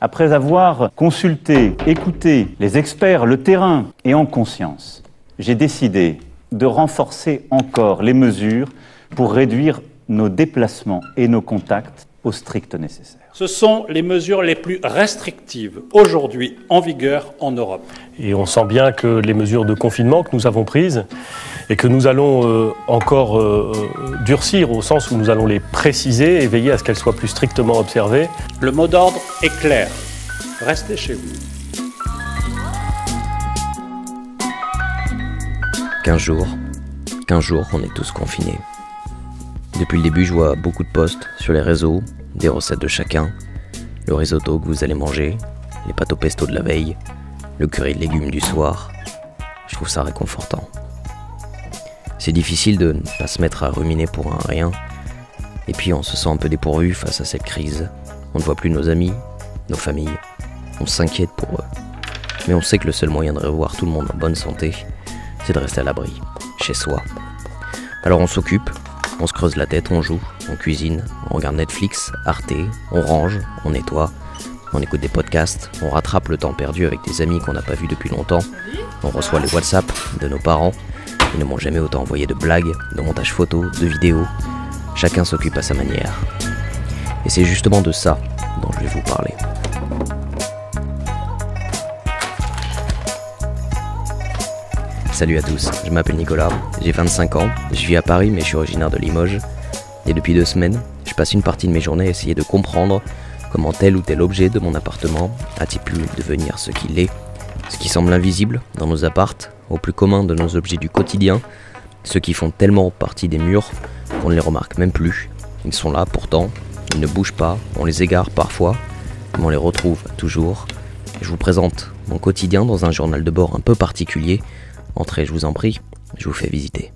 Après avoir consulté, écouté les experts, le terrain et en conscience, j'ai décidé de renforcer encore les mesures pour réduire nos déplacements et nos contacts au strict nécessaire. Ce sont les mesures les plus restrictives aujourd'hui en vigueur en Europe. Et on sent bien que les mesures de confinement que nous avons prises et que nous allons euh, encore euh, durcir au sens où nous allons les préciser et veiller à ce qu'elles soient plus strictement observées. Le mot d'ordre est clair. Restez chez vous. 15 jours. 15 jours qu'on est tous confinés. Depuis le début, je vois beaucoup de posts sur les réseaux, des recettes de chacun, le risotto que vous allez manger, les pâtes au pesto de la veille, le curry de légumes du soir. Je trouve ça réconfortant. C'est difficile de ne pas se mettre à ruminer pour un rien, et puis on se sent un peu dépourvu face à cette crise. On ne voit plus nos amis, nos familles, on s'inquiète pour eux. Mais on sait que le seul moyen de revoir tout le monde en bonne santé, c'est de rester à l'abri, chez soi. Alors on s'occupe, on se creuse la tête, on joue, on cuisine, on regarde Netflix, Arte, on range, on nettoie, on écoute des podcasts, on rattrape le temps perdu avec des amis qu'on n'a pas vus depuis longtemps, on reçoit les WhatsApp de nos parents, ils ne m'ont jamais autant envoyé de blagues, de montages photos, de vidéos. Chacun s'occupe à sa manière. Et c'est justement de ça dont je vais vous parler. Salut à tous, je m'appelle Nicolas, j'ai 25 ans, je vis à Paris mais je suis originaire de Limoges. Et depuis deux semaines, je passe une partie de mes journées à essayer de comprendre comment tel ou tel objet de mon appartement a-t-il pu devenir ce qu'il est, ce qui semble invisible dans nos appartes, au plus commun de nos objets du quotidien, ceux qui font tellement partie des murs qu'on ne les remarque même plus. Ils sont là pourtant, ils ne bougent pas, on les égare parfois, mais on les retrouve toujours. Je vous présente mon quotidien dans un journal de bord un peu particulier Entrez, je vous en prie, je vous fais visiter.